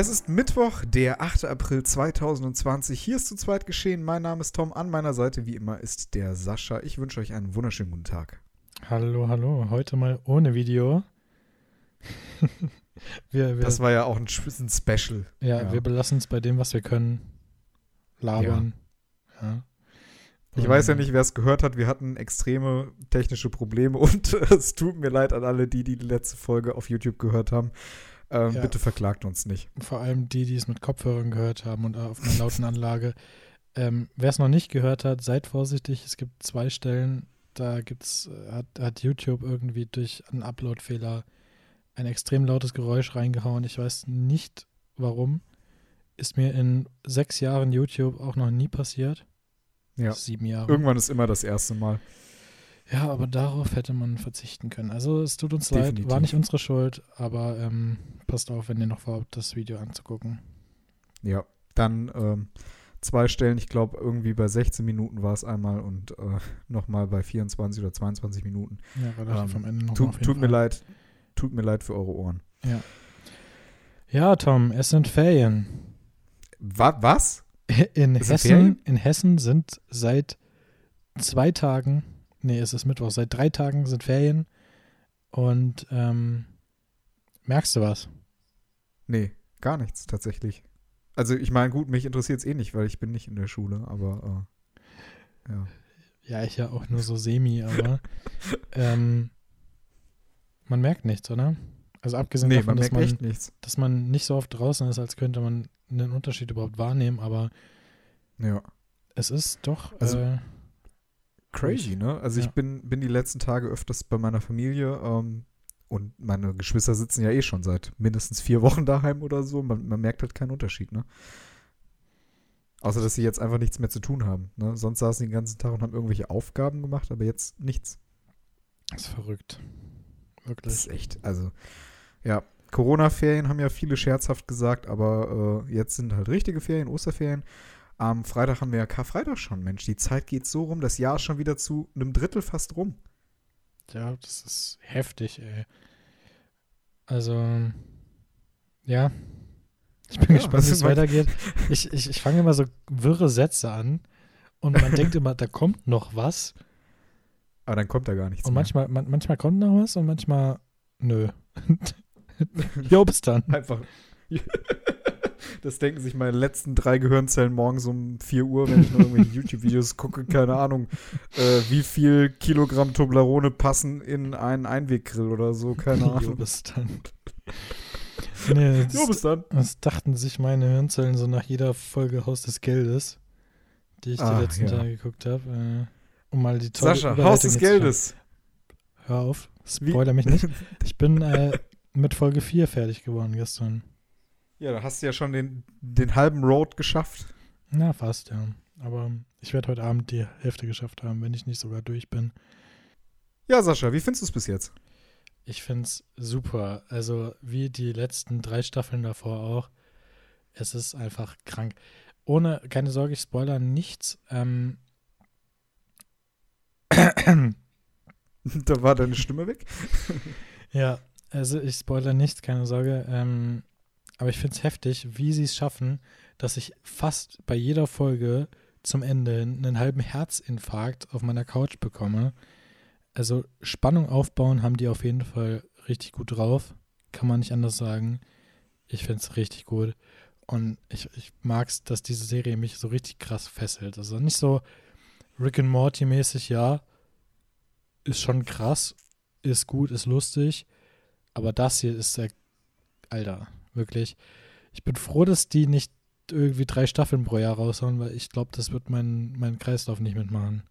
Es ist Mittwoch, der 8. April 2020. Hier ist zu zweit geschehen. Mein Name ist Tom. An meiner Seite, wie immer, ist der Sascha. Ich wünsche euch einen wunderschönen guten Tag. Hallo, hallo. Heute mal ohne Video. wir, wir, das war ja auch ein, ein Special. Ja, ja. wir belassen es bei dem, was wir können. Labern. Ja. ja. Ich weiß ja nicht, wer es gehört hat. Wir hatten extreme technische Probleme und es tut mir leid an alle, die die letzte Folge auf YouTube gehört haben. Ähm, ja. Bitte verklagt uns nicht. Vor allem die, die es mit Kopfhörern gehört haben und auf einer lauten Anlage. Ähm, Wer es noch nicht gehört hat, seid vorsichtig. Es gibt zwei Stellen, da gibt's, äh, hat, hat YouTube irgendwie durch einen Upload-Fehler ein extrem lautes Geräusch reingehauen. Ich weiß nicht warum. Ist mir in sechs Jahren YouTube auch noch nie passiert. Ja. Sieben Jahre. Irgendwann ist immer das erste Mal. Ja, aber darauf hätte man verzichten können. Also es tut uns Definitiv. leid, war nicht unsere Schuld, aber ähm, passt auf, wenn ihr noch vorhabt, das Video anzugucken. Ja, dann ähm, zwei Stellen, ich glaube irgendwie bei 16 Minuten war es einmal und äh, nochmal bei 24 oder 22 Minuten. Ja, relativ ähm, am Ende noch Tut, tut mir leid, tut mir leid für eure Ohren. Ja. Ja, Tom, es sind Ferien. Wa was? In Hessen, in Hessen sind seit zwei Tagen Nee, es ist Mittwoch. Seit drei Tagen sind Ferien. Und ähm, merkst du was? Nee, gar nichts tatsächlich. Also ich meine, gut, mich interessiert es eh nicht, weil ich bin nicht in der Schule, aber äh, ja. Ja, ich ja auch nur so semi, aber ähm, man merkt nichts, oder? Also abgesehen nee, davon, man dass, man, dass man nicht so oft draußen ist, als könnte man einen Unterschied überhaupt wahrnehmen, aber ja. es ist doch also, äh, Crazy, ne? Also ja. ich bin, bin die letzten Tage öfters bei meiner Familie ähm, und meine Geschwister sitzen ja eh schon seit mindestens vier Wochen daheim oder so. Man, man merkt halt keinen Unterschied, ne? Außer, dass sie jetzt einfach nichts mehr zu tun haben. Ne? Sonst saßen sie den ganzen Tag und haben irgendwelche Aufgaben gemacht, aber jetzt nichts. Das ist verrückt. Wirklich. Das ist echt, also, ja, Corona-Ferien haben ja viele scherzhaft gesagt, aber äh, jetzt sind halt richtige Ferien, Osterferien. Am Freitag haben wir ja Karfreitag schon, Mensch. Die Zeit geht so rum, das Jahr ist schon wieder zu einem Drittel fast rum. Ja, das ist heftig, ey. Also, ja. Ich bin ja, gespannt, wie es weitergeht. Ich, ich, ich fange immer so wirre Sätze an und man denkt immer, da kommt noch was. Aber dann kommt da gar nichts. Und manchmal, man, manchmal kommt noch was und manchmal nö. jo, bis dann. Einfach. Das denken sich meine letzten drei Gehirnzellen morgens um 4 Uhr, wenn ich noch irgendwelche YouTube-Videos gucke. Keine Ahnung, äh, wie viel Kilogramm Toblerone passen in einen Einweggrill oder so. Keine Ahnung. Jo, bis dann. Nee, das, jo, bis dann. Das dachten sich meine Hirnzellen so nach jeder Folge Haus des Geldes, die ich Ach, die letzten ja. Tage geguckt habe. Äh, um mal die tolle Sascha, Haus des Geldes. Hör auf, spoiler mich nicht. Ich bin äh, mit Folge 4 fertig geworden gestern. Ja, da hast du ja schon den, den halben Road geschafft. Na, fast, ja. Aber ich werde heute Abend die Hälfte geschafft haben, wenn ich nicht sogar durch bin. Ja, Sascha, wie findest du es bis jetzt? Ich finde es super. Also, wie die letzten drei Staffeln davor auch. Es ist einfach krank. Ohne, keine Sorge, ich spoiler nichts. Ähm, da war deine Stimme weg. ja, also ich spoiler nichts, keine Sorge. Ähm, aber ich finde es heftig, wie sie es schaffen, dass ich fast bei jeder Folge zum Ende einen halben Herzinfarkt auf meiner Couch bekomme. Also Spannung aufbauen haben die auf jeden Fall richtig gut drauf. Kann man nicht anders sagen. Ich finde es richtig gut. Und ich, ich mag es, dass diese Serie mich so richtig krass fesselt. Also nicht so Rick and Morty mäßig, ja. Ist schon krass, ist gut, ist lustig. Aber das hier ist der, Alter, Wirklich. Ich bin froh, dass die nicht irgendwie drei Staffeln pro Jahr raushauen, weil ich glaube, das wird mein, mein Kreislauf nicht mitmachen.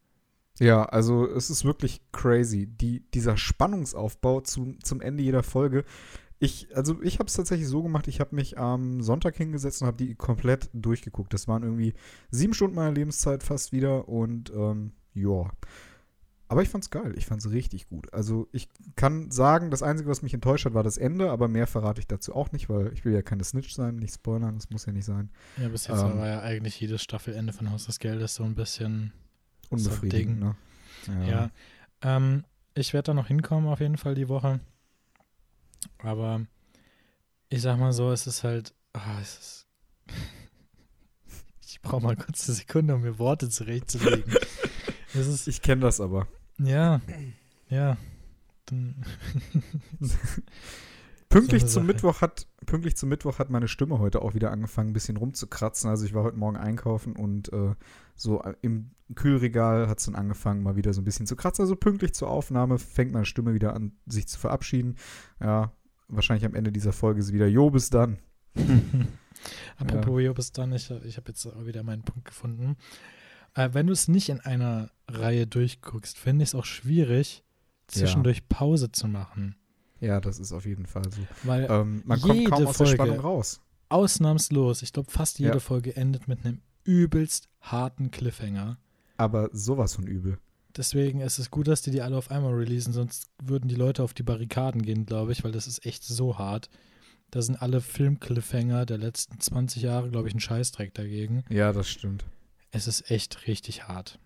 Ja, also es ist wirklich crazy. Die, dieser Spannungsaufbau zu, zum Ende jeder Folge. Ich, also ich habe es tatsächlich so gemacht, ich habe mich am Sonntag hingesetzt und habe die komplett durchgeguckt. Das waren irgendwie sieben Stunden meiner Lebenszeit fast wieder und ähm, ja. Aber ich fand's geil. Ich fand's richtig gut. Also ich kann sagen, das Einzige, was mich enttäuscht hat, war das Ende, aber mehr verrate ich dazu auch nicht, weil ich will ja keine Snitch sein, nicht spoilern, das muss ja nicht sein. Ja, bis jetzt ähm, war ja eigentlich jedes Staffelende von Haus des Geldes so ein bisschen unbefriedigend. Ne? Ja, ja ähm, ich werde da noch hinkommen auf jeden Fall die Woche. Aber ich sag mal so, es ist halt Ah, es ist. ich brauche mal kurz eine Sekunde, um mir Worte zurechtzulegen. ist, Ich kenne das aber. Ja, ja. Pünktlich So zum. Mittwoch hat pünktlich zum Mittwoch hat meine Stimme heute auch wieder angefangen, ein bisschen rumzukratzen. Also ich war heute Morgen einkaufen und äh, so im Kühlregal hat es dann angefangen, mal wieder so ein bisschen zu kratzen. Also pünktlich zur Aufnahme fängt meine Stimme wieder an, sich zu verabschieden. Ja, wahrscheinlich am Ende dieser Folge ist wieder Jo, bis dann. Apropos Jo, bis dann, ich, ich habe jetzt auch wieder meinen Punkt gefunden. Äh, wenn du es nicht in einer Reihe durchguckst, finde ich es auch schwierig, zwischendurch Pause zu machen. Ja, das ist auf jeden Fall so. Weil Ähm, man kommt kaum aus der Folge. Spannung raus. ausnahmslos, ich glaube, fast jede Ja. Folge endet mit einem übelst harten Cliffhanger. Aber sowas von übel. Deswegen ist es gut, dass die die alle auf einmal releasen, sonst würden die Leute auf die Barrikaden gehen, glaube ich, weil das ist echt so hart. Da sind alle Film-Cliffhanger der letzten 20 Jahre, glaube ich, ein Scheißdreck dagegen. Ja, das stimmt. Es ist echt richtig hart.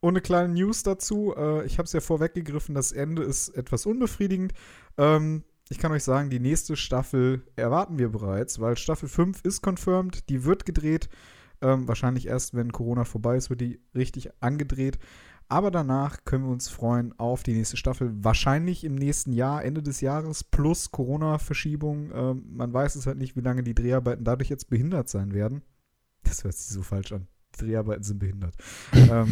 Und eine kleine News dazu. Äh, ich habe es ja vorweggegriffen, das Ende ist etwas unbefriedigend. Ähm, ich kann euch sagen, die nächste Staffel erwarten wir bereits, weil Staffel 5 ist confirmed, die wird gedreht. Ähm, wahrscheinlich erst, wenn Corona vorbei ist, wird die richtig angedreht. Aber danach können wir uns freuen auf die nächste Staffel. Wahrscheinlich im nächsten Jahr, Ende des Jahres, plus Corona-Verschiebung. Ähm, man weiß es halt nicht, wie lange die Dreharbeiten dadurch jetzt behindert sein werden. Das hört sich so falsch an. Dreharbeiten sind behindert. ähm,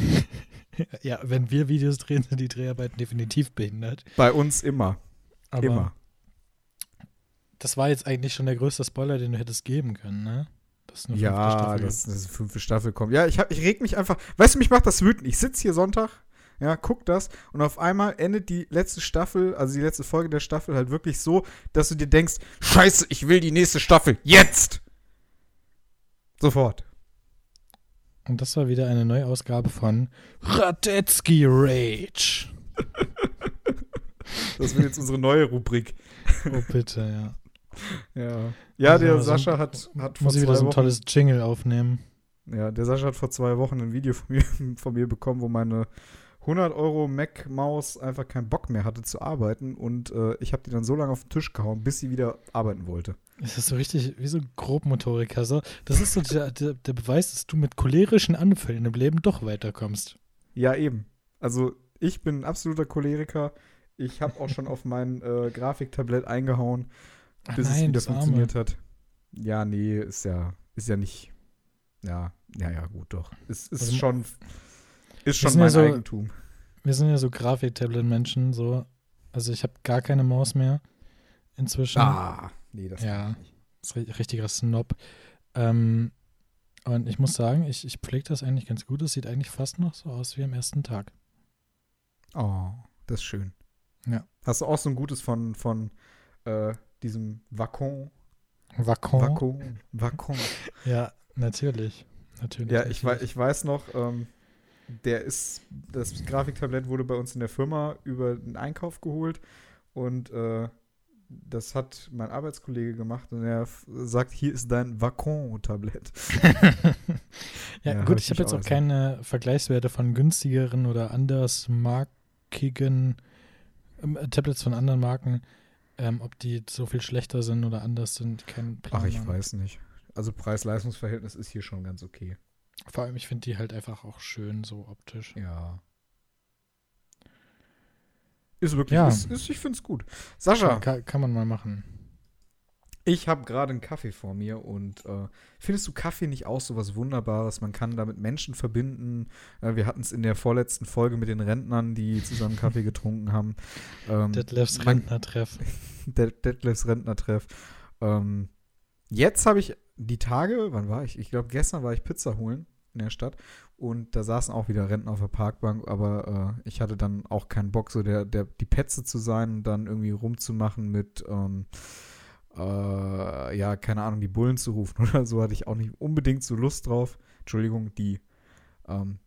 Ja, wenn wir Videos drehen, sind die Dreharbeiten definitiv behindert. bei uns immer. Aber immer. das war jetzt eigentlich schon der größte Spoiler, den du hättest geben können, ne? Das ist eine fünfte Ja, Staffel. dass dass die fünfte Staffel kommt. Ja, ich, hab, ich reg mich einfach. Weißt du, mich macht das wütend. Ich sitze hier Sonntag, ja, guck das und auf einmal endet die letzte Staffel, also die letzte Folge der Staffel halt wirklich so, dass du dir denkst: Scheiße, ich will die nächste Staffel. Jetzt! Sofort. Und das war wieder eine neue Ausgabe von Radetzky Rage. Das wird jetzt unsere neue Rubrik. Oh, bitte, ja. Ja. Ja, Also, der so- Sascha hat, hat vor Muss ich wieder zwei so ein Wochen. tolles Jingle aufnehmen. Ja, der Sascha hat vor zwei Wochen ein Video von mir, von mir bekommen, wo meine 100 Euro Mac-Maus einfach keinen Bock mehr hatte zu arbeiten und äh, ich habe die dann so lange auf den Tisch gehauen, bis sie wieder arbeiten wollte. Das ist so richtig wie so ein Grobmotoriker. So. Das ist so der, der, der Beweis, dass du mit cholerischen Anfällen im Leben doch weiterkommst. Ja, eben. Also ich bin ein absoluter Choleriker. Ich habe auch schon auf mein äh, Grafiktablett eingehauen, Ach bis es nein, wieder das Arme. funktioniert hat. Ja, nee, ist ja, ist ja nicht. Ja, ja, ja, gut, doch. Es ist Also, schon, ist schon sind ja mein so- Eigentum. Wir sind ja so Grafiktablet-Menschen, so. Also ich habe gar keine Maus mehr inzwischen. Ah, nee, das Ja. ist ri- richtiger Snob. Ähm, und ich muss sagen, ich, ich pflege das eigentlich ganz gut. Es sieht eigentlich fast noch so aus wie am ersten Tag. Oh, das ist schön. Ja. Hast du auch so ein gutes von, von äh, diesem Wacom? Wacom. Wacom? Wacom. Ja, natürlich. Natürlich. Ja, ich, wei natürlich. ich weiß noch, ähm, der ist, das Grafiktablett wurde bei uns in der Firma über den Einkauf geholt und äh, das hat mein Arbeitskollege gemacht und er sagt, hier ist dein Wacom-Tablett. ja, Ja, gut, ich ich habe jetzt auch keine Vergleichswerte von günstigeren oder andersmarkigen ähm, Tablets von anderen Marken. Ähm, ob die so viel schlechter sind oder anders sind, kein Plan. Ach, ich weiß nicht. Also Preis-Leistungs-Verhältnis ist hier schon ganz okay. Vor allem, ich finde die halt einfach auch schön so optisch. Ja. Ist wirklich, Ja. ist, ist, ich finde es gut. Sascha, Kann, kann man mal machen. ich habe gerade einen Kaffee vor mir und äh, findest du Kaffee nicht auch so was Wunderbares? Man kann damit Menschen verbinden. Äh, wir hatten es in der vorletzten Folge mit den Rentnern, die zusammen Kaffee getrunken haben. Ähm, Detlefs Rentnertreff. Detlefs Rentnertreff. Ähm, jetzt habe ich die Tage, wann war ich? Ich glaube, gestern war ich Pizza holen in der Stadt und da saßen auch wieder Rentner auf der Parkbank, aber äh, ich hatte dann auch keinen Bock, so der, der, die Petze zu sein und dann irgendwie rumzumachen mit, ähm, äh, ja, keine Ahnung, die Bullen zu rufen oder so, hatte ich auch nicht unbedingt so Lust drauf. Entschuldigung, die ähm,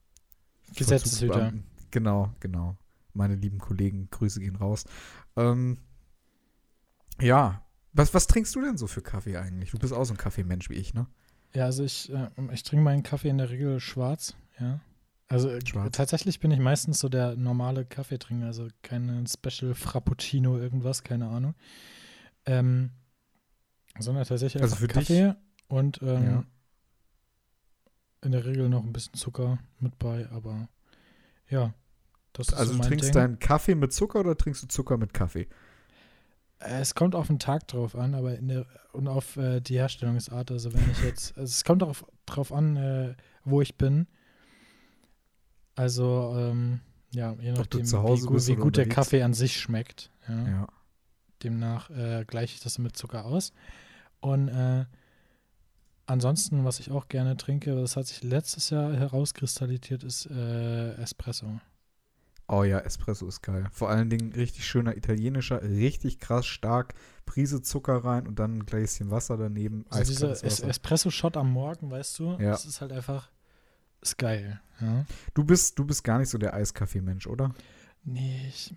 Gesetzeshüter. Genau, genau. Meine lieben Kollegen, Grüße gehen raus. Ähm, ja, was, was trinkst du denn so für Kaffee eigentlich? Du bist auch so ein Kaffeemensch wie ich, ne? Ja, also ich, äh, ich trinke meinen Kaffee in der Regel schwarz, ja. Also äh, Schwarz. tatsächlich bin ich meistens so der normale Kaffeetrinker, also keine Special Frappuccino, irgendwas, keine Ahnung. Ähm, Sondern tatsächlich Also für dich- Kaffee und ähm, Ja. in der Regel noch ein bisschen Zucker mit bei, aber ja. Das Also so du trinkst Ding. deinen Kaffee mit Zucker oder trinkst du Zucker mit Kaffee? Äh, Es kommt auf den Tag drauf an, aber in der und auf äh, die Herstellungsart. Also wenn ich jetzt, also es kommt darauf drauf an, äh, wo ich bin. Also ähm, ja, je nachdem, wie, gut, wie gut der. Kaffee an sich schmeckt. Ja. Ja. Demnach äh, gleiche ich das mit Zucker aus. Und äh, ansonsten, was ich auch gerne trinke, das hat sich letztes Jahr herauskristallisiert, ist äh, Espresso. Oh ja, Espresso ist geil. Vor allen Dingen richtig schöner italienischer, richtig krass stark, Prise Zucker rein und dann ein Gläschen Wasser daneben. Also dieser es. Espresso-Shot am Morgen, weißt du, Ja. das ist halt einfach, ist geil. Ja. Du bist, du bist gar nicht so der Eiskaffee-Mensch, oder? Nee, ich,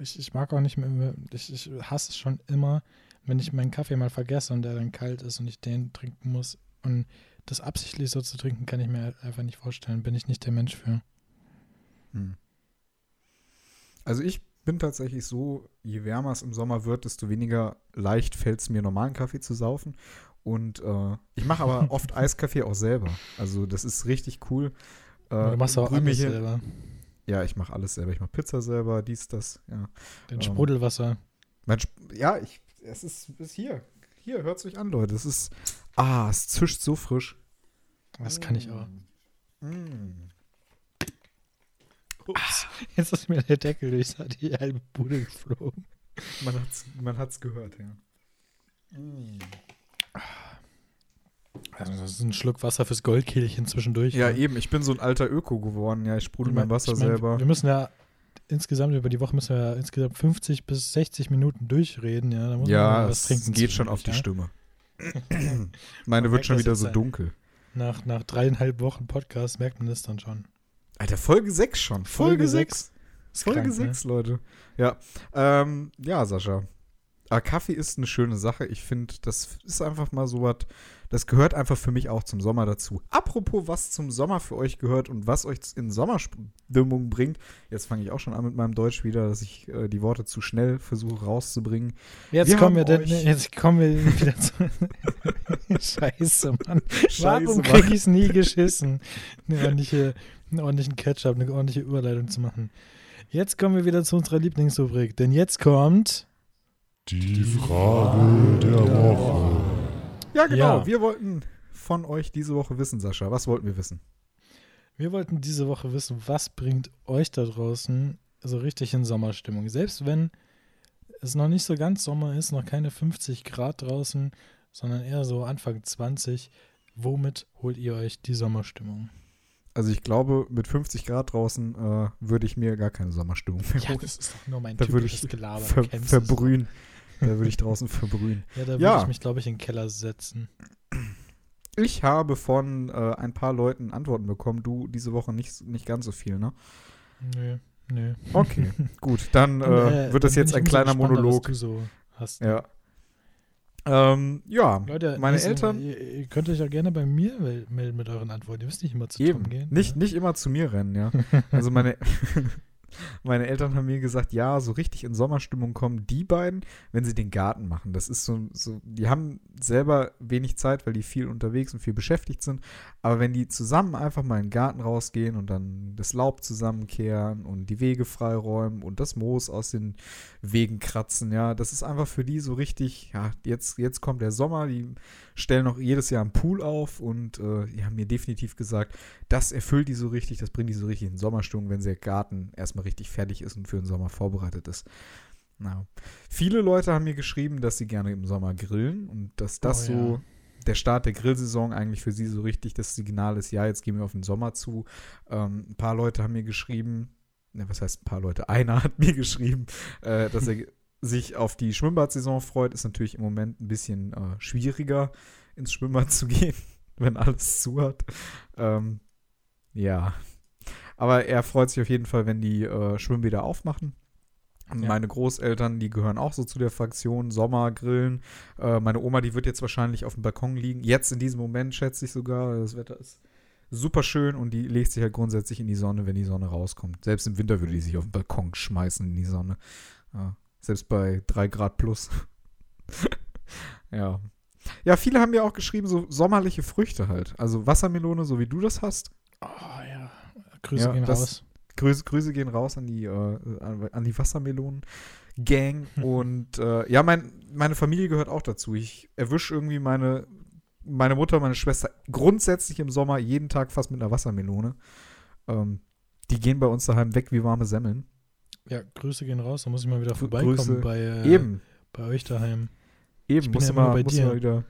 ich, ich mag auch nicht mehr, ich, ich hasse es schon immer, wenn ich meinen Kaffee mal vergesse und der dann kalt ist und ich den trinken muss. Und das absichtlich so zu trinken, kann ich mir halt einfach nicht vorstellen. Bin ich nicht der Mensch für. Hm. Also ich bin tatsächlich so, je wärmer es im Sommer wird, desto weniger leicht fällt es mir, normalen Kaffee zu saufen. Und äh, ich mache aber oft Eiskaffee auch selber. Also das ist richtig cool. Äh, du machst auch alles selber. Ja, ich mache alles selber. Ich mache Pizza selber, dies, das. Ja, Den Ähm, Sprudelwasser. mein Sp ja ich, es ist, ist hier. Hier, hört euch an, Leute. Es ist, ah, es zischt so frisch. Das kann ich auch. Mm. Ups. Jetzt ist mir der Deckel durch die halbe Bude geflogen. Man hat's, man hat's gehört, ja. Mm. Also das ist ein Schluck Wasser fürs Goldkehlchen zwischendurch. Ja, ne? eben. Ich bin so ein alter Öko geworden. Ja, ich sprudel Ich mein- mein Wasser ich mein, selber. Wir müssen ja insgesamt über die Woche müssen wir ja insgesamt 50 bis 60 Minuten durchreden. Ja, da muss man Ja, mal was es trinken geht schon auf die zwischendurch, Stimme. Meine Man wird schon wieder so dunkel. ja. Nach, nach dreieinhalb Wochen Podcast merkt man das dann schon. Alter, Folge 6 schon. Folge Folge sechs. 6. Ist Folge krank, ne? 6, Leute. Ja, ähm, ja, Sascha. Aber Kaffee ist eine schöne Sache. Ich finde, das ist einfach mal so was, das gehört einfach für mich auch zum Sommer dazu. Apropos, was zum Sommer für euch gehört und was euch in Sommerstimmung bringt. Jetzt fange ich auch schon an mit meinem Deutsch wieder, dass ich äh, die Worte zu schnell versuche rauszubringen. Jetzt Wir kommen wir denn, jetzt kommen wir wieder zu. Scheiße, Mann. Warum Mann. krieg ich es nie geschissen, eine ordentliche, einen ordentlichen Ketchup, eine ordentliche Überleitung zu machen? Jetzt kommen wir wieder zu unserer Lieblingsrubrik, denn jetzt kommt. Die Frage der Woche. Ja, genau. Ja. Wir wollten von euch diese Woche wissen, Sascha. Was wollten wir wissen? Wir wollten diese Woche wissen, was bringt euch da draußen so richtig in Sommerstimmung? Selbst wenn es noch nicht so ganz Sommer ist, noch keine 50 Grad draußen, sondern eher so Anfang 20, womit holt ihr euch die Sommerstimmung? Also ich glaube, mit 50 Grad draußen äh, würde ich mir gar keine Sommerstimmung mehr Ja, holen. das ist doch nur mein Da typisches ich Gelaber. Ver verbrühen. Da würde ich draußen verbrühen. Ja, da würde Ja. ich mich, glaube ich, in den Keller setzen. Ich habe von äh, ein paar Leuten Antworten bekommen. Du diese Woche nicht, nicht ganz so viel, ne? Nö, nö. Okay, gut. Dann äh, äh, wird das jetzt ein kleiner Monolog. Was du so hast. Ja. Ähm, ja, Leute, meine also, Eltern. Ihr, ihr könnt euch ja gerne bei mir mel- melden mit euren Antworten. Ihr müsst nicht immer zu Eben. Tom gehen. Nicht, ja. nicht immer zu mir rennen, ja. Also meine, meine Eltern haben mir gesagt, ja, so richtig in Sommerstimmung kommen die beiden, wenn sie den Garten machen. Das ist so, so, die haben selber wenig Zeit, weil die viel unterwegs und viel beschäftigt sind. Aber wenn die zusammen einfach mal in den Garten rausgehen und dann das Laub zusammenkehren und die Wege freiräumen und das Moos aus den Wegen kratzen, ja, das ist einfach für die so richtig, ja, jetzt, jetzt kommt der Sommer, die stellen auch jedes Jahr einen Pool auf und äh, die haben mir definitiv gesagt, das erfüllt die so richtig, das bringt die so richtig in Sommerstimmung, wenn der Garten erstmal richtig fertig ist und für den Sommer vorbereitet ist. Na. Viele Leute haben mir geschrieben, dass sie gerne im Sommer grillen und dass das Oh, ja. so der Start der Grillsaison eigentlich für sie so richtig das Signal ist, ja, jetzt gehen wir auf den Sommer zu. Ähm, ein paar Leute haben mir geschrieben, ne, was heißt ein paar Leute? Einer hat mir geschrieben, äh, dass er sich auf die Schwimmbadsaison freut. Ist natürlich im Moment ein bisschen äh, schwieriger, ins Schwimmbad zu gehen, wenn alles zu hat. Ähm, ja. Aber er freut sich auf jeden Fall, wenn die äh, Schwimmbäder aufmachen. Ja. Meine Großeltern, die gehören auch so zu der Fraktion Sommergrillen. Äh, meine Oma, die wird jetzt wahrscheinlich auf dem Balkon liegen. Jetzt in diesem Moment schätze ich sogar. Das Wetter ist super schön und die legt sich halt grundsätzlich in die Sonne, wenn die Sonne rauskommt. Selbst im Winter würde die sich auf den Balkon schmeißen in die Sonne. Ja, selbst bei 3 Grad plus. ja. Ja, viele haben ja auch geschrieben, so sommerliche Früchte halt. Also Wassermelone, so wie du das hast. Oh ja. Grüße Ja, gehen das- raus. Grüße, Grüße gehen raus an die, äh, an, an die Wassermelonen-Gang. Und äh, ja, mein, meine Familie gehört auch dazu. Ich erwische irgendwie meine, meine Mutter, meine Schwester grundsätzlich im Sommer jeden Tag fast mit einer Wassermelone. Ähm, die gehen bei uns daheim weg wie warme Semmeln. Ja, Grüße gehen raus. Da muss ich mal wieder vorbeikommen Grüße. bei, äh, Eben, bei euch daheim. eben. bin Muss ja immer mal, bei muss dir. mal wieder.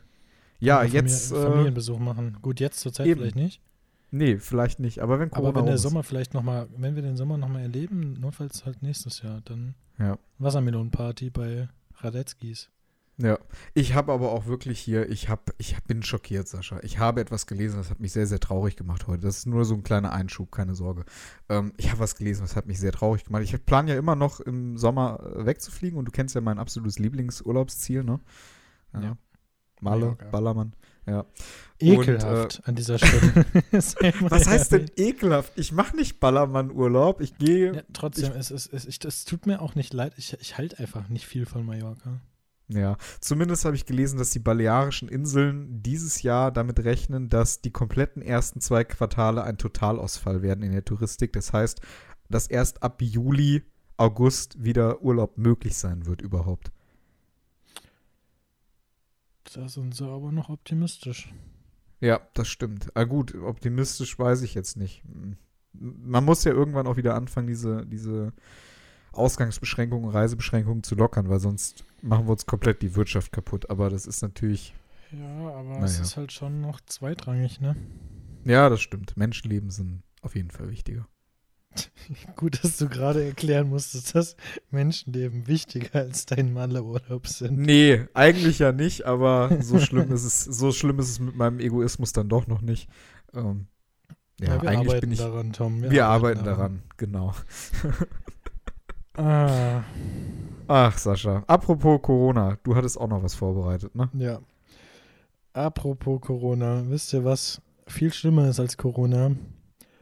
Ja, Mal Famili- jetzt. Äh, Familienbesuch machen. Gut, jetzt zur Zeit eben. vielleicht nicht. Nee, vielleicht nicht. Aber wenn Corona Aber wenn der. Sommer vielleicht nochmal, wenn wir den Sommer nochmal erleben, notfalls halt nächstes Jahr, dann Ja. Wassermelonenparty bei Radetzkis. Ja, ich habe aber auch wirklich hier, ich habe, ich bin schockiert, Sascha. Ich habe etwas gelesen, das hat mich sehr, sehr traurig gemacht heute. Das ist nur so ein kleiner Einschub, keine Sorge. Ähm, ich habe was gelesen, das hat mich sehr traurig gemacht. Ich plane ja immer noch im Sommer äh, wegzufliegen und du kennst ja mein absolutes Lieblingsurlaubsziel, ne? Ja. Malle, Mallorca. Ballermann, ja. Ekelhaft an dieser Stelle. Äh, Was heißt denn ekelhaft? Ich mache nicht Ballermann-Urlaub, ich gehe. Ja, trotzdem, es, es, es, ich, es tut mir auch nicht leid. Ich, ich halte einfach nicht viel von Mallorca. Ja, zumindest habe ich gelesen, dass die Balearischen Inseln dieses Jahr damit rechnen, dass die kompletten ersten zwei Quartale ein Totalausfall werden in der Touristik. Das heißt, dass erst ab Juli, August wieder Urlaub möglich sein wird überhaupt. Da sind sie aber noch optimistisch. Ja, das stimmt. Ah, gut, optimistisch weiß ich jetzt nicht. Man muss ja irgendwann auch wieder anfangen, diese, diese Ausgangsbeschränkungen, Reisebeschränkungen zu lockern, weil sonst machen wir uns komplett die Wirtschaft kaputt. Aber das ist natürlich, Ja, aber Naja. es ist halt schon noch zweitrangig, ne? ja, das stimmt. Menschenleben sind auf jeden Fall wichtiger. Gut, dass du gerade erklären musstest, dass Menschenleben wichtiger als dein Malle-Urlaub sind. Nee, eigentlich ja nicht, aber so schlimm ist es, so schlimm ist es mit meinem Egoismus dann doch noch nicht. Ähm, ja, wir eigentlich arbeiten bin ich. daran, Tom. Wir, arbeiten daran, genau. Ah, Ach, Sascha. Apropos Corona, du hattest auch noch was vorbereitet, ne? ja. Apropos Corona, wisst ihr, was viel schlimmer ist als Corona?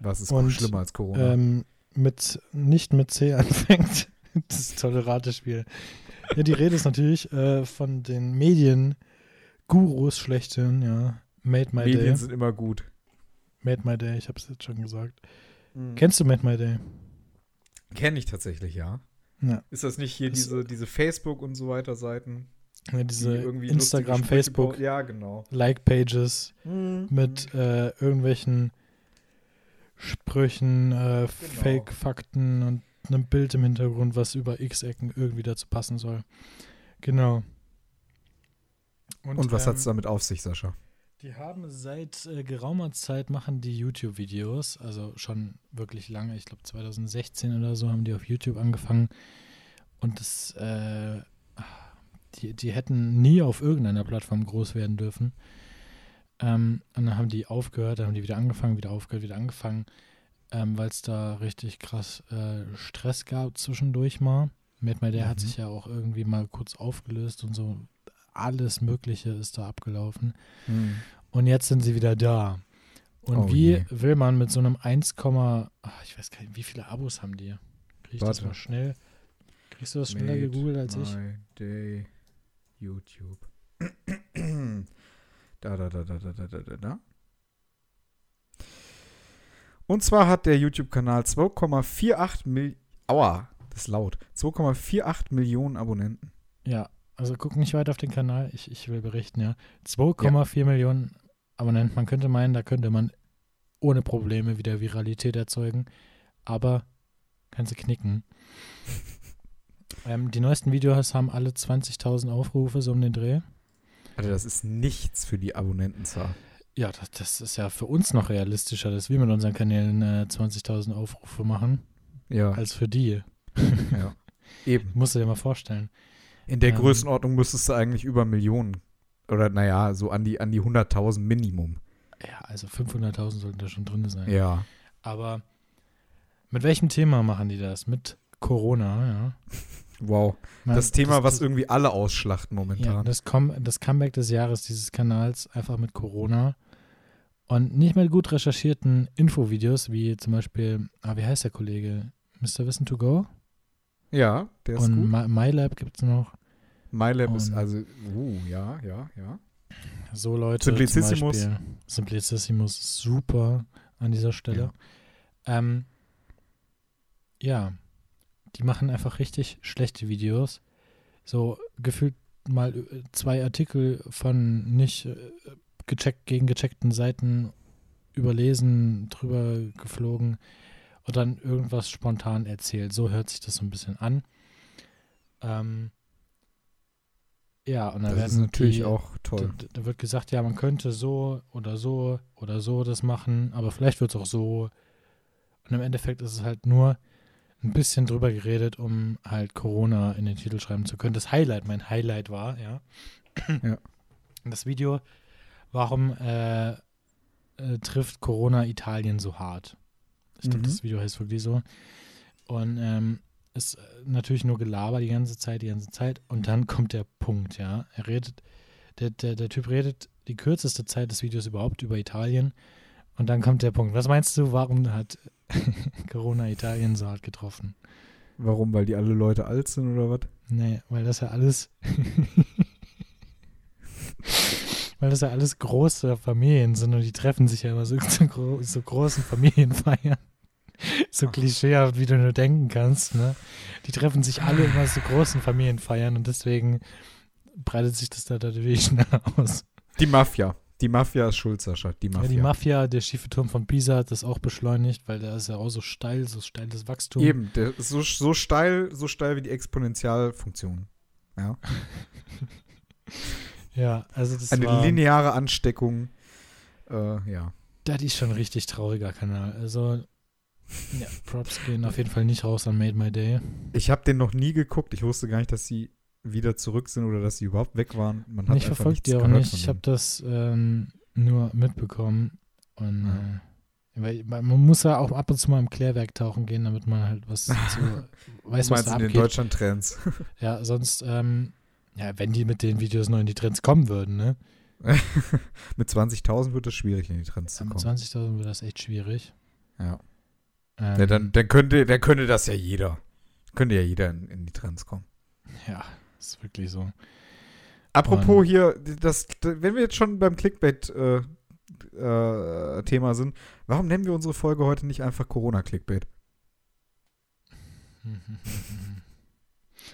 Was ist Und, schlimmer als Corona? Ähm, mit, nicht mit C anfängt. das ist tolle Ratespiel. Ja, die Rede ist natürlich äh, von den Medien-Gurus schlechthin, ja. Made My Medien Day. sind immer gut. Made My Day, ich habe es jetzt schon gesagt. Kennst du Made My Day? Kenne ich tatsächlich, ja. Ja. Ist das nicht hier Das- diese, diese Facebook und so weiter Seiten? ja die diese irgendwie Instagram, Facebook? Ja, genau. Like-Pages mit äh, irgendwelchen Sprüchen, äh, Fake-Fakten und einem Bild im Hintergrund, was über X-Ecken irgendwie dazu passen soll. Genau. Und, was ähm, hat es damit auf sich, Sascha? Die haben seit äh, geraumer Zeit machen die YouTube-Videos, also schon wirklich lange, ich glaube 2016 oder so haben die auf YouTube angefangen und das, äh, die, die hätten nie auf irgendeiner Plattform groß werden dürfen. Ähm, und dann haben die aufgehört, dann haben die wieder angefangen, wieder aufgehört, wieder angefangen, ähm, weil es da richtig krass äh, Stress gab zwischendurch mal. Mad My Day hat Mhm. sich ja auch irgendwie mal kurz aufgelöst und so. Alles Mögliche ist da abgelaufen. Und jetzt sind sie wieder da. Und Oh wie je. will man mit so einem 1, ach, ich weiß gar nicht, wie viele Abos haben die? Krieg ich das Warte. mal schnell? Kriegst du das schneller gegoogelt als ich? My Day YouTube. Da, da, da, da, da, da, da, da. Und zwar hat der YouTube-Kanal 2,48 Millionen. Aua, das ist laut. 2,48 Millionen Abonnenten. Ja, also guck nicht weiter auf den Kanal. Ich, ich will berichten, ja. 2,4 ja. Millionen Abonnenten. Man könnte meinen, da könnte man ohne Probleme wieder Viralität erzeugen. Aber kannst du knicken. ähm, die neuesten Videos haben alle 20.000 Aufrufe, so um den Dreh. Also das ist nichts für die Abonnentenzahl. Ja, das, das ist ja für uns noch realistischer, dass wir mit unseren Kanälen äh, 20.000 Aufrufe machen, Ja, als für die. ja. Eben. Musst du dir mal vorstellen. In der Ähm. Größenordnung müsstest du eigentlich über Millionen. Oder naja, so an die, an die 100.000 Minimum. Ja, also 500.000 sollten da schon drin sein. Ja. Aber mit welchem Thema machen die das? Mit Corona, ja. Wow. Man- Das Thema, was das, irgendwie alle ausschlachten ja, momentan. das, Com das Comeback des Jahres dieses Kanals einfach mit Corona und nicht mit gut recherchierten Infovideos, wie zum Beispiel, ah, wie heißt der Kollege? Mr. Wissen to Go? ja, der ist und gut. My- MyLab gibt es noch. MyLab ist und- also, uh, ja, ja, ja. So Leute, Simplicissimus. zum Beispiel. Simplicissimus super an dieser Stelle. Ähm, ja, die machen einfach richtig schlechte Videos. So gefühlt mal äh, zwei Artikel von nicht äh, gecheckt, gegen gecheckten Seiten überlesen, drüber geflogen und dann irgendwas spontan erzählt. So hört sich das so ein bisschen an. Ähm, ja, und dann Das ist natürlich die, auch da, toll. da wird gesagt, ja, man könnte so oder so oder so das machen, aber vielleicht wird es auch so. Und im Endeffekt ist es halt nur ein bisschen drüber geredet, um halt Corona in den Titel schreiben zu können. Das Highlight, mein Highlight war, ja. Ja. Das Video, warum äh, äh, trifft Corona Italien so hart? Ich glaube, Mhm. das Video heißt wirklich so. Und ähm, ist äh, natürlich nur Gelaber die ganze Zeit, die ganze Zeit. Und dann kommt der Punkt, ja. Er redet, der, der, der Typ redet die kürzeste Zeit des Videos überhaupt über Italien. Und dann kommt der Punkt. Was meinst du, warum hat Corona Italien so hart getroffen? Warum? Weil die alle Leute alt sind oder was? Nee, weil das ja alles. weil das ja alles große Familien sind und die treffen sich ja immer so zu gro so großen Familienfeiern. So klischeehaft, wie du nur denken kannst, ne? Die treffen sich alle immer so großen Familienfeiern und deswegen breitet sich das da natürlich schneller aus. Die Mafia. Die Mafia ist schuld, Sascha. Die Ja, Mafia. die Mafia, der schiefe Turm von Pisa hat das auch beschleunigt, weil der ist ja auch so steil, so steiles Wachstum. Eben, der ist so, so steil, so steil wie die Exponentialfunktion. Ja. Ja, also das Eine war, lineare Ansteckung. Äh, ja. Das ist schon ein richtig trauriger Kanal. Also, ja, Props gehen auf jeden Fall nicht raus an Made My Day. Ich habe den noch nie geguckt. Ich wusste gar nicht, dass sie wieder zurück sind oder dass sie überhaupt weg waren. Man hat ich verfolge die auch nicht. Ich habe das ähm, nur mitbekommen. Und Ja. äh, weil, man muss ja auch ab und zu mal im Klärwerk tauchen gehen, damit man halt was zu, weiß, was da in den abgeht. Deutschland-Trends. Ja, sonst, ähm, ja, wenn die mit den Videos noch in die Trends kommen würden, ne? Mit 20.000 wird es schwierig, in die Trends Ja, zu mit kommen. 20.000 wird das echt schwierig. Ja. Ähm, ja dann, dann, könnte, dann könnte das ja jeder. Könnte ja jeder in, in die Trends kommen. ja, ist wirklich so. Apropos Und- hier, das, wenn wir jetzt schon beim Clickbait-Thema äh, Thema sind, warum nennen wir unsere Folge heute nicht einfach Corona-Clickbait?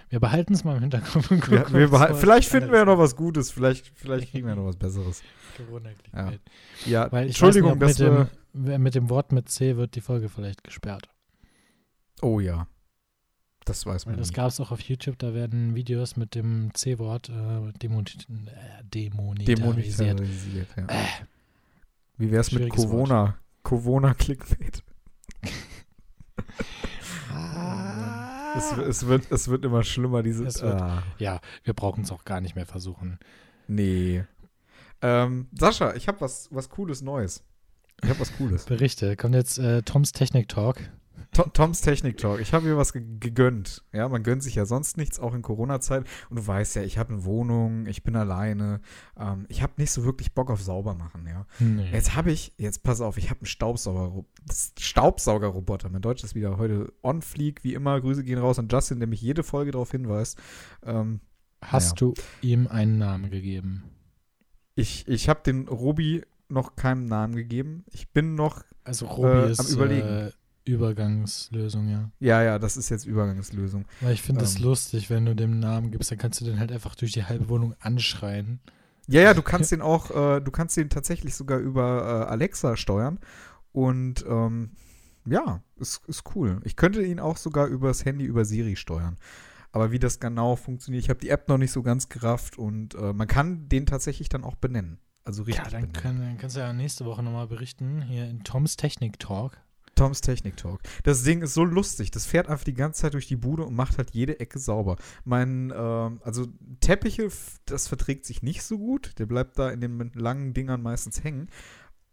Wir behalten es mal im Hinterkopf. und gucken, was vielleicht finden wir ja noch was Gutes, vielleicht, vielleicht kriegen wir noch was Besseres. Corona-Clickbait. Ja, ich Entschuldigung, nicht, dass wir. mit, dem, mit dem Wort mit C wird die Folge vielleicht gesperrt. Oh ja. Das weiß Weil man. das nie. gab es auch auf YouTube, da werden Videos mit dem C-Wort äh, demonit äh, demonetarisiert. Demonetarisiert, ja. Wie wär's mit Wort. Corona? Corona-Clickbait. Es, es, wird, es wird immer schlimmer, diese. Es wird- ah, Ja, wir brauchen es auch gar nicht mehr versuchen. nee. Ähm, Sascha, ich habe was, was Cooles Neues. Ich habe was Cooles. Berichte. Kommt jetzt äh, Toms Technik Talk. To Toms Technik Talk. Ich habe mir was ge gegönnt. Ja, man gönnt sich ja sonst nichts, auch in Corona-Zeit. Und du weißt ja, ich habe eine Wohnung, ich bin alleine. Ähm, ich habe nicht so wirklich Bock auf sauber machen, ja. Nee. Jetzt habe ich, jetzt pass auf, ich habe einen Staubsauger, Staubsaugerroboter. Mein Deutsch ist wieder heute on fleek, wie immer. Grüße gehen raus an Justin, der mich jede Folge darauf hinweist. Ähm, Hast du ihm einen Namen gegeben? ich ich habe den Robi noch keinen Namen gegeben. Ich bin noch, Also Robi Äh, ist am Überlegen. Äh, Übergangslösung, ja. ja, ja, das ist jetzt Übergangslösung. Weil ich finde es Ähm. lustig, wenn du dem Namen gibst, dann kannst du den halt einfach durch die halbe Wohnung anschreien. Ja, ja, du kannst den auch, äh, du kannst den tatsächlich sogar über äh, Alexa steuern. Und ähm, ja, ist, ist cool. Ich könnte ihn auch sogar übers Handy über Siri steuern. Aber wie das genau funktioniert, ich habe die App noch nicht so ganz gerafft und äh, man kann den tatsächlich dann auch benennen. Also richtig Ja, dann, benennen. kann, dann kannst du ja nächste Woche nochmal berichten, hier in Toms Technik Talk. Toms Technik Talk. Das Ding ist so lustig. Das fährt einfach die ganze Zeit durch die Bude und macht halt jede Ecke sauber. Mein, ähm, also Teppiche, das verträgt sich nicht so gut. Der bleibt da in den langen Dingern meistens hängen.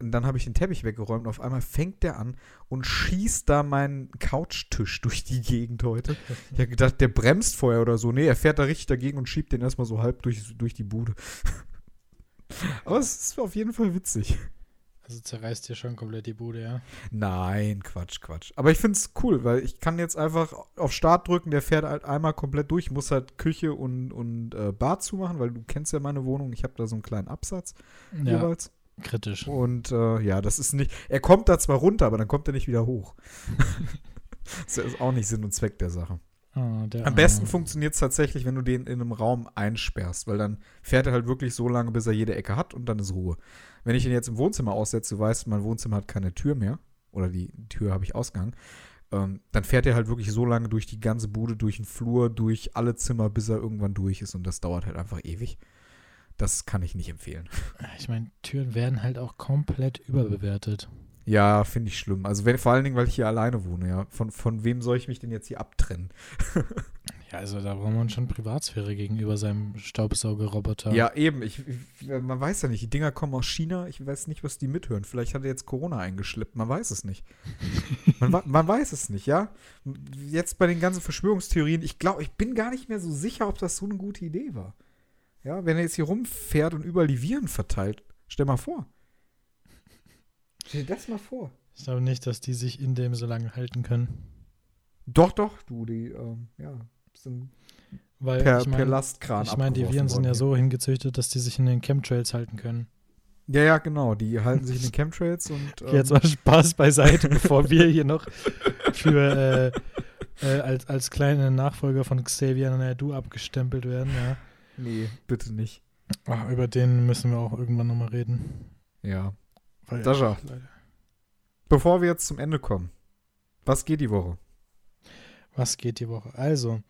Und dann habe ich den Teppich weggeräumt und auf einmal fängt der an und schießt da meinen Couchtisch durch die Gegend heute. Ich habe gedacht, der bremst vorher oder so. Nee, er fährt da richtig dagegen und schiebt den erstmal so halb durch, durch die Bude. Aber es ist auf jeden Fall witzig. Also zerreißt dir schon komplett die Bude, ja? Nein, Quatsch, Quatsch. Aber ich finde es cool, weil ich kann jetzt einfach auf Start drücken, der fährt halt einmal komplett durch. Ich muss halt Küche und, und äh, Bad zumachen, weil du kennst ja meine Wohnung. Ich habe da so einen kleinen Absatz Ja, jeweils. kritisch. Und äh, ja, das ist nicht. Er kommt da zwar runter, aber dann kommt er nicht wieder hoch. das ist auch nicht Sinn und Zweck der Sache. Ah, der Am besten funktioniert es tatsächlich, wenn du den in einem Raum einsperrst, weil dann fährt er halt wirklich so lange, bis er jede Ecke hat und dann ist Ruhe. Wenn ich ihn jetzt im Wohnzimmer aussetze, du weißt, mein Wohnzimmer hat keine Tür mehr oder die Tür habe ich Ausgang, ähm, dann fährt er halt wirklich so lange durch die ganze Bude, durch den Flur, durch alle Zimmer, bis er irgendwann durch ist und das dauert halt einfach ewig. Das kann ich nicht empfehlen. Ich meine, Türen werden halt auch komplett überbewertet. Ja, finde ich schlimm. Also wenn, vor allen Dingen, weil ich hier alleine wohne, ja. Von, von wem soll ich mich denn jetzt hier abtrennen? Ja, also da braucht man schon Privatsphäre gegenüber seinem Staubsaugerroboter. Ja, eben. Ich, ich, man weiß ja nicht. Die Dinger kommen aus China. Ich weiß nicht, was die mithören. Vielleicht hat er jetzt Corona eingeschleppt. Man weiß es nicht. man, man weiß es nicht, ja. Jetzt bei den ganzen Verschwörungstheorien. Ich glaube, ich bin gar nicht mehr so sicher, ob das so eine gute Idee war. Ja, wenn er jetzt hier rumfährt und überall die Viren verteilt. Stell mal vor. Stell dir das mal vor. Ich glaube nicht, dass die sich in dem so lange halten können. Doch, doch, du, die, ähm, ja, sind Weil per, ich per meine, Lastkran ich mein, die Viren sind ja so hingezüchtet, dass die sich in den Chemtrails halten können. Ja, ja, genau. Die halten sich in den Chemtrails und. ähm, Jetzt mal Spaß beiseite, bevor wir hier noch für äh, äh, als, als kleine Nachfolger von Xavier Naidoo abgestempelt werden. Ja. Nee, bitte nicht. Ach, über den müssen wir auch irgendwann nochmal reden. Ja. Weil, Sascha. Bevor wir jetzt zum Ende kommen, was geht die Woche? Was geht die Woche? Also,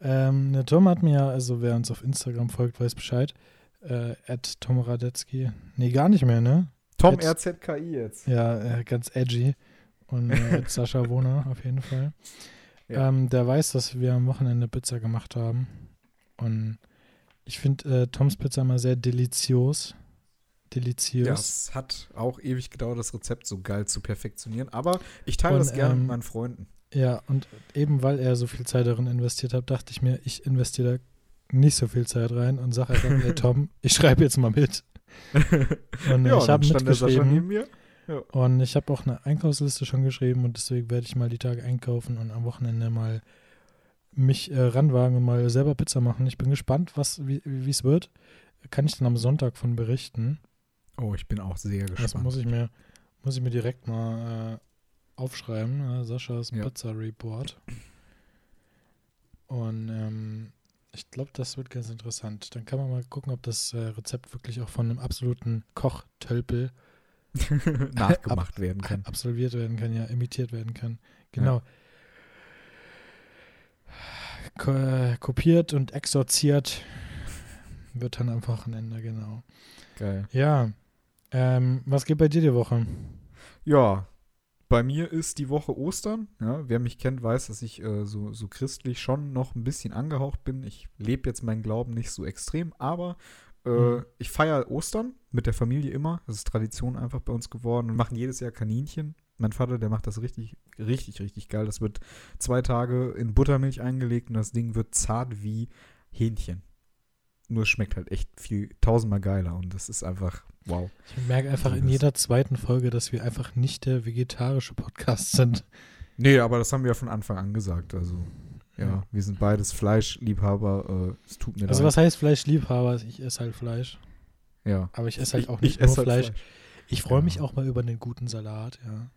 ähm, der Tom hat mir ja, also wer uns auf Instagram folgt, weiß Bescheid. Äh, at Tom Radetzky. Nee, gar nicht mehr, ne? Tom Jetzt- RZKI jetzt. Ja, äh, ganz edgy. Und äh, at Sascha Wohner auf jeden Fall. Ja. Ähm, der weiß, dass wir am Wochenende Pizza gemacht haben. Und ich finde äh, Toms Pizza immer sehr delizios. Ja, Deliziös. es hat auch ewig gedauert, das Rezept so geil zu perfektionieren, aber ich teile Und, das gerne ähm, mit meinen Freunden. Ja, und eben weil er so viel Zeit darin investiert hat, dachte ich mir, ich investiere da nicht so viel Zeit rein und sage einfach, ey Tom, ich schreibe jetzt mal mit. Und ja, ich habe mitgeschrieben. mir. Und ich habe auch eine Einkaufsliste schon geschrieben und deswegen werde ich mal die Tage einkaufen und am Wochenende mal mich äh, ranwagen und mal selber Pizza machen. Ich bin gespannt, was wie es wird. Kann ich dann am Sonntag von berichten. Oh, ich bin auch sehr Das gespannt. muss ich mir muss ich mir direkt mal äh, aufschreiben. Ja, Saschas Ja. Pizza Report. Und ähm, ich glaube, das wird ganz interessant. Dann kann man mal gucken, ob das äh, Rezept wirklich auch von einem absoluten Kochtölpel nachgemacht werden kann. absolviert werden kann, ja, imitiert werden kann. Genau. Ko äh, kopiert und exorziert wird dann am Wochenende, genau. Geil. Ja. Ähm, was geht bei dir die Woche? Ja, bei mir ist die Woche Ostern. Ja, wer mich kennt, weiß, dass ich äh, so, so christlich schon noch ein bisschen angehaucht bin. Ich lebe jetzt meinen Glauben nicht so extrem, aber äh, Mhm. ich feiere Ostern mit der Familie immer. Das ist Tradition einfach bei uns geworden. Wir machen jedes Jahr Kaninchen. Mein Vater, der macht das richtig, richtig, richtig geil. Das wird zwei Tage in Buttermilch eingelegt und das Ding wird zart wie Hähnchen. Nur es schmeckt halt echt viel, tausendmal geiler und das ist einfach wow. Ich merke einfach in jeder zweiten Folge, dass wir einfach nicht der vegetarische Podcast sind. Nee, aber das haben wir ja von Anfang an gesagt. Also, ja, wir sind beides Fleischliebhaber. Äh, es tut mir Also leid. was heißt Fleischliebhaber? Ich esse halt Fleisch. Ja. Aber ich esse halt Ich- auch ich nicht nur halt Fleisch. Ich freue Ja. mich auch mal über einen guten Salat, ja.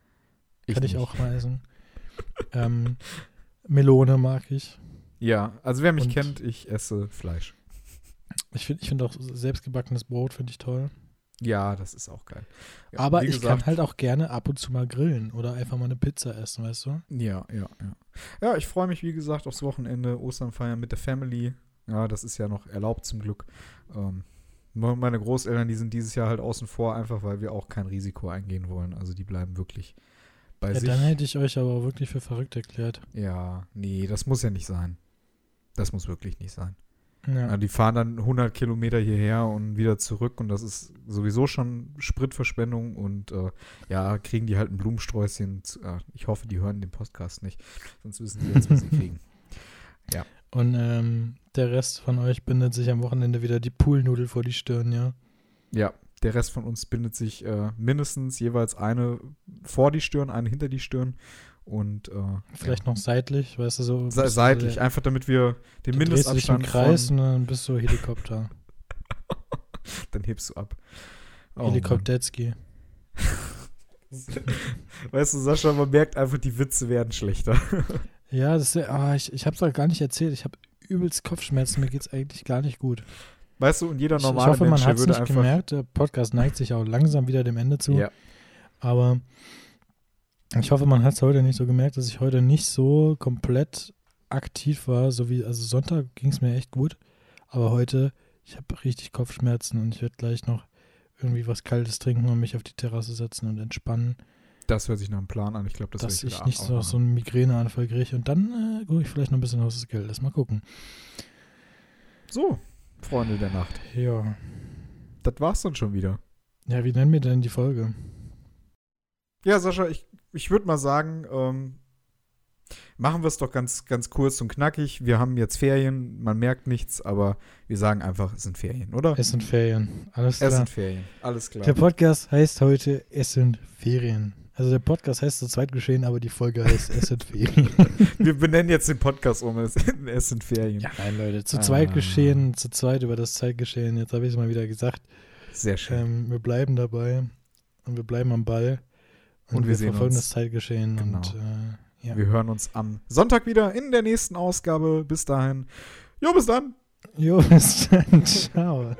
Ich Kann ich nicht. auch mal essen. ähm, Melone mag ich. Ja, also wer mich Und- kennt, ich esse Fleisch. Ich finde ich find auch selbstgebackenes Brot finde ich toll. Ja, das ist auch geil. Ja, Aber ich gesagt, kann halt auch gerne ab und zu mal grillen oder einfach mal eine Pizza essen, weißt du? Ja, ja, ja. Ja, ich freue mich, wie gesagt, aufs Wochenende, Ostern feiern mit der Family. Ja, das ist ja noch erlaubt zum Glück. Ähm, me- meine Großeltern, die sind dieses Jahr halt außen vor, einfach weil wir auch kein Risiko eingehen wollen. Also die bleiben wirklich bei Ja, sich. dann hätte ich euch aber auch wirklich für verrückt erklärt. Ja, nee, das muss ja nicht sein. Das muss wirklich nicht sein. Ja, Ja. die fahren dann 100 Kilometer hierher und wieder zurück und das ist sowieso schon Spritverschwendung und äh, ja, kriegen die halt ein Blumensträußchen. Zu, äh, ich hoffe, die hören den Podcast nicht, sonst wissen sie jetzt, was sie kriegen. Und ähm, der Rest von euch bindet sich am Wochenende wieder die Poolnudel vor die Stirn, ja. Ja, der Rest von uns bindet sich äh, mindestens jeweils eine vor die Stirn, eine hinter die Stirn und äh, Vielleicht noch seitlich, weißt du, so. se seitlich, der- einfach damit wir den du drehst dich im Mindestabstand Kreis von, und dann bist du Helikopter. dann hebst du ab. Oh, Helikopterski. Weißt du, Sascha, man merkt einfach, die Witze werden schlechter. Ja, das ist, ah, ich, ich hab's doch gar nicht erzählt. Ich habe übelst Kopfschmerzen. Mir geht's eigentlich gar nicht gut. Weißt du, und jeder Ich, ich normale hoffe, man Mensch, hat es nicht gemerkt. Der Podcast neigt sich auch langsam wieder dem Ende zu. Ja, Aber ich hoffe, man hat es heute nicht so gemerkt, dass ich heute nicht so komplett aktiv war. So wie, also Sonntag ging es mir echt gut. Aber heute, ich habe richtig Kopfschmerzen und ich werde gleich noch irgendwie was Kaltes trinken und mich auf die Terrasse setzen und entspannen, das hört sich nach einem Plan an. Ich glaube, das dass ich wieder nicht so, so einen Migräneanfall kriege. Und dann äh, gucke ich vielleicht noch ein bisschen aus des Geldes. Mal gucken. So, Freunde der Nacht. Ja. Das war's dann schon wieder. Ja, wie nennen wir denn die Folge? Ja, Sascha, ich, ich würde mal sagen, ähm, machen wir es doch ganz, ganz kurz und knackig. Wir haben jetzt Ferien, man merkt nichts, aber wir sagen einfach, es sind Ferien, oder? Es sind Ferien. Alles Es klar. sind Ferien, alles klar. Der Podcast heißt heute Es sind Ferien. Also der Podcast heißt zu zweit geschehen, aber die Folge heißt Es sind Ferien. wir benennen jetzt den Podcast um, es, es sind Ferien. ja, nein, Leute, zu Ah. zweit geschehen, zu zweit über das Zeitgeschehen. Jetzt habe ich es mal wieder gesagt. Sehr schön. Ähm, wir bleiben dabei und wir bleiben am Ball. Und, Und wir wir, verfolgen uns. das Zeitgeschehen. Genau. Und äh, ja. Wir hören uns am Sonntag wieder in der nächsten Ausgabe. Bis dahin. Jo, bis dann. Jo, bis dann. Ciao.